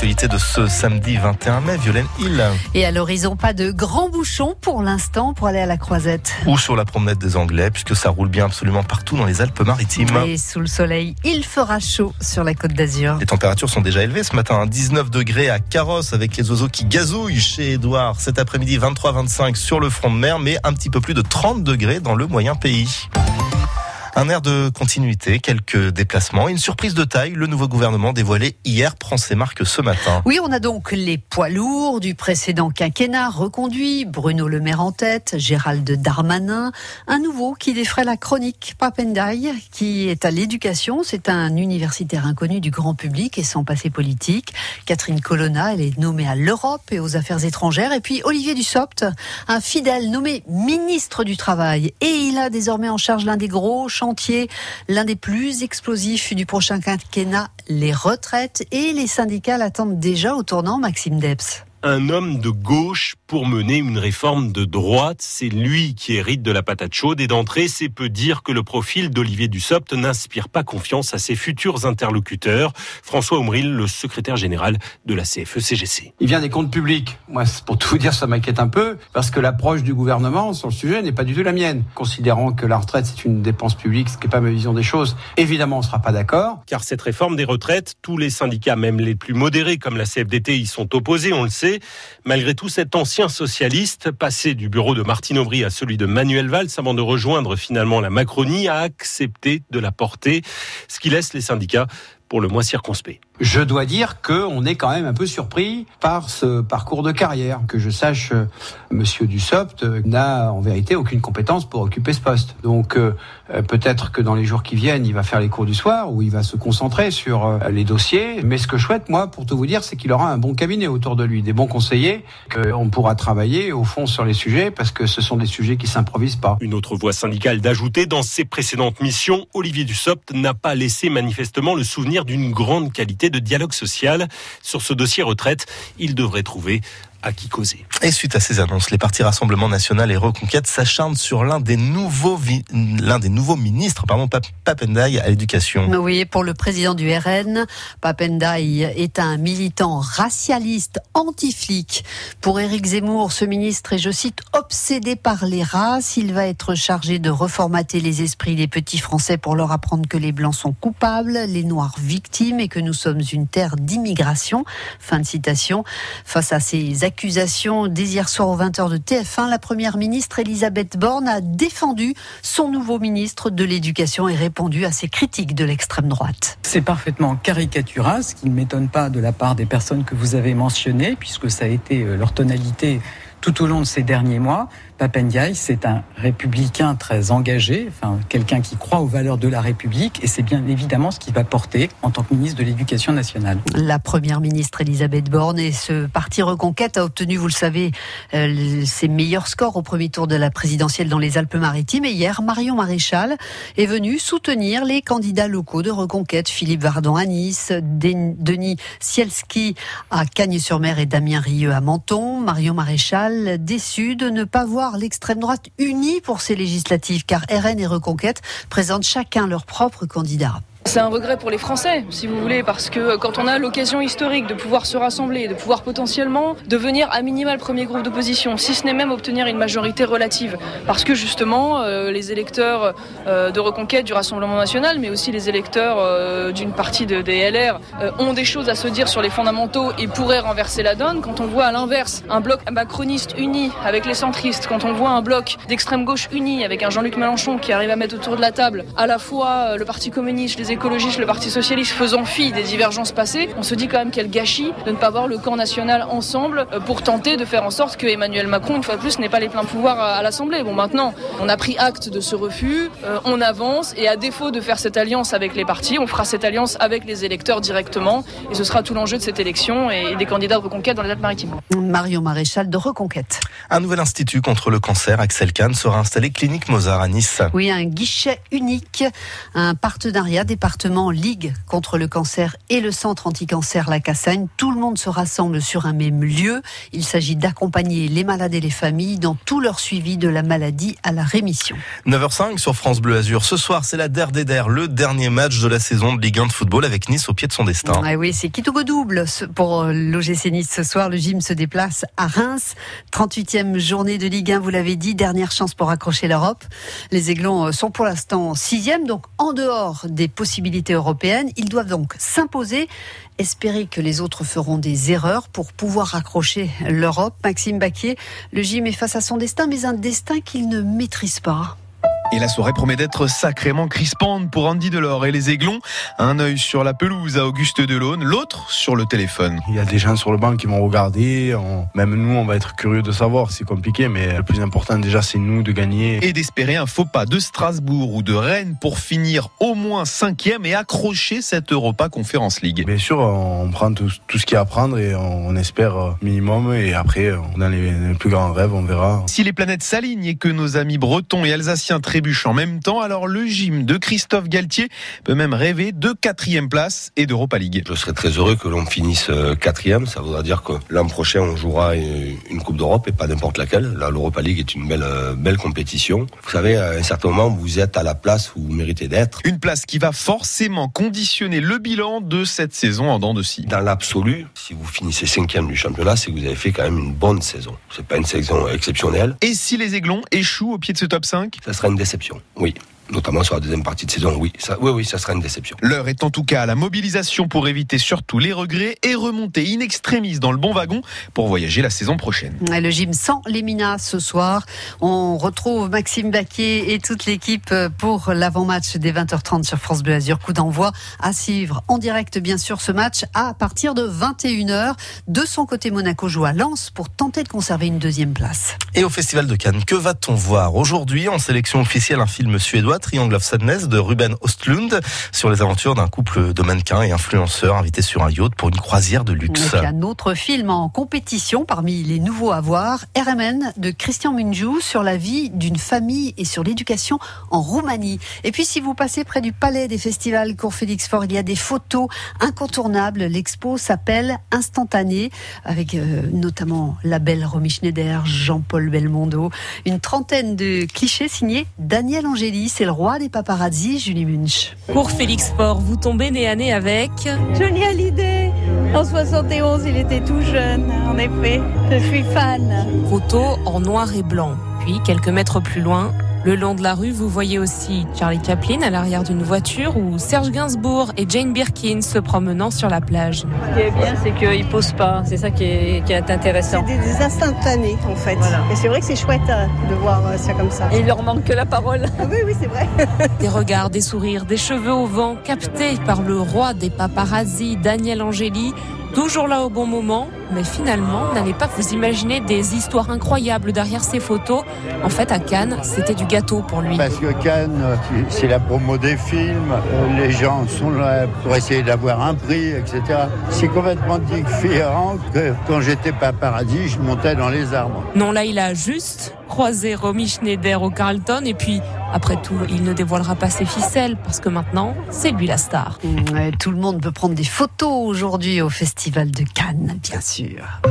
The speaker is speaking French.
l'actualité de ce samedi 21 mai, Violaine Hill. Et à l'horizon, pas de grands bouchons pour l'instant pour aller à la croisette. Ou sur la promenade des Anglais, puisque ça roule bien absolument partout dans les Alpes-Maritimes. Et sous le soleil, il fera chaud sur la côte d'Azur. Les températures sont déjà élevées ce matin, 19 hein. degrés à Carrosse avec les oiseaux qui gazouillent chez Édouard. Cet après-midi, 23-25 sur le front de mer, mais un petit peu plus de 30 degrés dans le moyen pays. Un air de continuité, quelques déplacements, une surprise de taille. Le nouveau gouvernement dévoilé hier prend ses marques ce matin. Oui, on a donc les poids lourds du précédent quinquennat reconduits. Bruno Le Maire en tête, Gérald Darmanin. Un nouveau qui défraie la chronique, Papendai, qui est à l'éducation. C'est un universitaire inconnu du grand public et sans passé politique. Catherine Colonna, elle est nommée à l'Europe et aux affaires étrangères. Et puis Olivier Dussopt, un fidèle nommé ministre du Travail. Et il a désormais en charge l'un des gros l'un des plus explosifs du prochain quinquennat, les retraites. Et les syndicats l'attendent déjà au tournant, Maxime Debs un homme de gauche pour mener une réforme de droite. C'est lui qui hérite de la patate chaude et d'entrée, c'est peu dire que le profil d'Olivier Dussopt n'inspire pas confiance à ses futurs interlocuteurs. François Omril, le secrétaire général de la CFE-CGC. Il vient des comptes publics. Moi, pour tout vous dire, ça m'inquiète un peu parce que l'approche du gouvernement sur le sujet n'est pas du tout la mienne. Considérant que la retraite, c'est une dépense publique, ce qui n'est pas ma vision des choses, évidemment, on ne sera pas d'accord. Car cette réforme des retraites, tous les syndicats, même les plus modérés comme la CFDT, y sont opposés, on le sait. Malgré tout, cet ancien socialiste, passé du bureau de Martine Aubry à celui de Manuel Valls avant de rejoindre finalement la Macronie, a accepté de la porter, ce qui laisse les syndicats pour le moins circonspect. Je dois dire qu'on est quand même un peu surpris par ce parcours de carrière. Que je sache, euh, Monsieur Dussopt n'a en vérité aucune compétence pour occuper ce poste. Donc euh, euh, peut-être que dans les jours qui viennent, il va faire les cours du soir ou il va se concentrer sur les dossiers. Mais ce que je souhaite, moi, pour tout vous dire, c'est qu'il aura un bon cabinet autour de lui, des bons conseillers, qu'on pourra travailler au fond sur les sujets parce que ce sont des sujets qui s'improvisent pas. Une autre voix syndicale d'ajouter dans ses précédentes missions, Olivier Dussopt n'a pas laissé manifestement le souvenir d'une grande qualité de dialogue social. Sur ce dossier retraite, il devrait trouver à qui causer. Et suite à ces annonces, les partis Rassemblement National et Reconquête s'acharnent sur l'un des nouveaux l'un des nouveaux ministres, pardon, Papendaï à l'éducation. Oui, pour le président du RN, Papendaï est un militant racialiste anti-flic. Pour Éric Zemmour, ce ministre est, je cite, obsédé par les races. Il va être chargé de reformater les esprits des petits Français pour leur apprendre que les Blancs sont coupables, les Noirs victimes et que nous sommes une terre d'immigration. Fin de citation. Face à ces accusations dès hier soir aux 20h de TF1, la première ministre Elisabeth Borne a défendu son nouveau ministre de l'Éducation et répondu à ces critiques de l'extrême droite. C'est parfaitement caricatural, ce qui ne m'étonne pas de la part des personnes que vous avez mentionnées, puisque ça a été euh, leur tonalité tout au long de ces derniers mois. Papendiaï, c'est un républicain très engagé, enfin quelqu'un qui croit aux valeurs de la République, et c'est bien évidemment ce qu'il va porter en tant que ministre de l'Éducation nationale. La première ministre Elisabeth Borne et ce parti Reconquête a obtenu, vous le savez, euh, ses meilleurs scores au premier tour de la présidentielle dans les Alpes-Maritimes. Et hier, Marion Maréchal est venue soutenir les candidats locaux de Reconquête, Philippe Vardon à Nice, Denis Sielski à Cagnes-sur-Mer et Damien Rieu à Menton. Marion Maréchal, déçue de ne pas voir l'extrême droite unie pour ces législatives, car RN et Reconquête présentent chacun leur propre candidat. C'est un regret pour les Français, si vous voulez, parce que quand on a l'occasion historique de pouvoir se rassembler, de pouvoir potentiellement devenir à minima le premier groupe d'opposition, si ce n'est même obtenir une majorité relative, parce que justement euh, les électeurs euh, de reconquête du Rassemblement national, mais aussi les électeurs euh, d'une partie de, des LR, ont des choses à se dire sur les fondamentaux et pourraient renverser la donne. Quand on voit à l'inverse un bloc macroniste uni avec les centristes, quand on voit un bloc d'extrême gauche uni avec un Jean-Luc Mélenchon qui arrive à mettre autour de la table à la fois le Parti communiste, les écologistes, le Parti socialiste faisant fi des divergences passées, on se dit quand même quel gâchis de ne pas voir le camp national ensemble euh, pour tenter de faire en sorte que Emmanuel Macron, une fois de plus, n'ait pas les pleins pouvoirs à l'Assemblée. Bon, maintenant, on a pris acte de ce refus, euh, on avance et à défaut de faire cette alliance avec les partis, on fera cette alliance avec les électeurs directement et ce sera tout l'enjeu de cette élection et des candidats de reconquête dans les Alpes-Maritimes. Marion Maréchal de Reconquête. Un nouvel institut contre le cancer, Axel Kahn, sera installé clinique Mozart à Nice. Oui, un guichet unique, un partenariat des départements Ligue contre le cancer et le centre anti-cancer La Cassagne. Tout le monde se rassemble sur un même lieu. Il s'agit d'accompagner les malades et les familles dans tout leur suivi de la maladie à la rémission. 9h05 sur France Bleu Azur. Ce soir, c'est la Der des Der, le dernier match de la saison de Ligue 1 de football avec Nice au pied de son destin. Ah oui, c'est Kitogo double pour l'OGC Nice ce soir. Le gym se déplace à Reims. 38e journée de Ligue 1, vous l'avez dit, dernière chance pour accrocher l'Europe. Les Aiglons sont pour l'instant sixième, donc en dehors des possibilités Ils doivent donc s'imposer, espérer que les autres feront des erreurs pour pouvoir accrocher l'Europe. Maxime Baquier, le gym est face à son destin, mais un destin qu'il ne maîtrise pas. Et la soirée promet d'être sacrément crispante pour Andy Delors et les Aiglons. Un œil sur la pelouse à Auguste Delaune, l'autre sur le téléphone. Il y a des gens sur le banc qui vont regarder. Même nous, on va être curieux de savoir. C'est compliqué, mais le plus important déjà, c'est nous de gagner. Et d'espérer un faux pas de Strasbourg ou de Rennes pour finir au moins cinquième et accrocher cette Europa Conference League. Bien sûr, on prend tout, ce qu'il y a à prendre et on espère minimum. Et après, dans les, les plus grands rêves, on verra. Si les planètes s'alignent et que nos amis bretons et alsaciens très en même temps. Alors le gym de Christophe Galtier peut même rêver de quatrième place et d'Europa League. Je serais très heureux que l'on finisse euh, quatrième. Ça voudra dire que l'an prochain on jouera une Coupe d'Europe et pas n'importe laquelle. Là, l'Europa League est une belle, euh, belle compétition. Vous savez, à un certain moment, vous êtes à la place où vous méritez d'être. Une place qui va forcément conditionner le bilan de cette saison en dents de scie. Dans l'absolu, si vous finissez cinquième du championnat, c'est que vous avez fait quand même une bonne saison. C'est pas une saison exceptionnelle. Et si les Aiglons échouent au pied de ce top 5 Ça sera une déception. Oui notamment sur la deuxième partie de saison. Oui, ça, oui, oui, ça sera une déception. L'heure est en tout cas à la mobilisation pour éviter surtout les regrets et remonter in extremis dans le bon wagon pour voyager la saison prochaine. Le gym sans les Minas ce soir. On retrouve Maxime Baquier et toute l'équipe pour l'avant-match des 20h30 sur France Bleu Azur. Coup d'envoi à suivre en direct, bien sûr, ce match à partir de 21h. De son côté, Monaco joue à Lens pour tenter de conserver une deuxième place. Et au Festival de Cannes, que va-t-on voir aujourd'hui? En sélection officielle un film suédois Triangle of Sadness de Ruben Ostlund sur les aventures d'un couple de mannequins et influenceurs invités sur un yacht pour une croisière de luxe. Et un autre film en compétition parmi les nouveaux à voir, RMN de Christian Munjou sur la vie d'une famille et sur l'éducation en Roumanie. Et puis si vous passez près du palais des festivals Cour Félix Fort, il y a des photos incontournables. L'expo s'appelle Instantané avec euh, notamment la belle Romy Schneider, Jean-Paul Belmondo, une trentaine de clichés signés Daniel Angélis c'est le roi des paparazzi, Julie Munch. Pour Félix Faure, vous tombez nez à nez avec Johnny Hallyday. En 71, il était tout jeune, en effet. Je suis fan. Photo en noir et blanc. Puis, quelques mètres plus loin, le long de la rue, vous voyez aussi Charlie Chaplin à l'arrière d'une voiture ou Serge Gainsbourg et Jane Birkin se promenant sur la plage. Ce qui est bien, c'est qu'ils posent pas. C'est ça qui est, intéressant. C'est des, instantanés, en fait. Et c'est vrai que c'est chouette euh, de voir euh, ça comme ça. Et il leur manque que la parole. Ah oui, oui, c'est vrai. des regards, des sourires, des cheveux au vent captés par le roi des paparazzis, Daniel Angeli, toujours là au bon moment, mais finalement, n'allez pas vous imaginer des histoires incroyables derrière ces photos. En fait, à Cannes, c'était du gâteau pour lui. Parce que Cannes, c'est la promo des films, euh, les gens sont là pour essayer d'avoir un prix, etc. C'est complètement différent que quand j'étais pas paradis, je montais dans les arbres. Non, là, il a juste croisé Romy Schneider au Carlton et puis après tout, il ne dévoilera pas ses ficelles parce que maintenant, c'est lui la star. tout le monde peut prendre des photos aujourd'hui au Festival de Cannes, bien sûr.